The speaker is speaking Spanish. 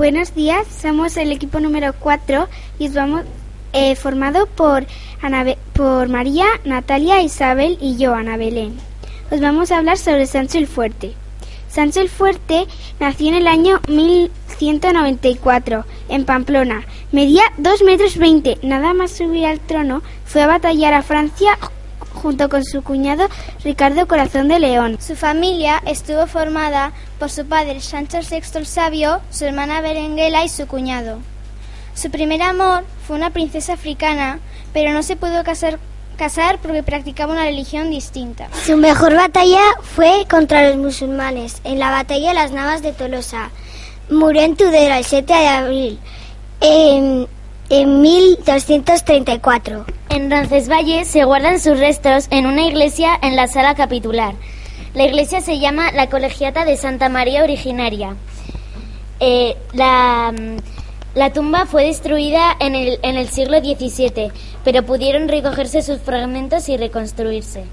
Buenos días, somos el equipo número 4 y vamos eh, formado por, por María, Natalia, Isabel y yo, Ana Belén. Os vamos a hablar sobre Sancho el Fuerte. Sancho el Fuerte nació en el año 1194 en Pamplona. Medía 2 metros 20. Nada más subir al trono, fue a batallar a Francia junto con su cuñado Ricardo Corazón de León. Su familia estuvo formada por su padre Sancho VI el Sabio, su hermana Berenguela y su cuñado. Su primer amor fue una princesa africana, pero no se pudo casar, casar porque practicaba una religión distinta. Su mejor batalla fue contra los musulmanes, en la batalla de las Navas de Tolosa. Murió en Tudela el 7 de abril. En en 1234. En Roncesvalles se guardan sus restos en una iglesia en la sala capitular. La iglesia se llama la Colegiata de Santa María Originaria. Eh, la, la, tumba fue destruida en el, en el siglo XVII, pero pudieron recogerse sus fragmentos y reconstruirse.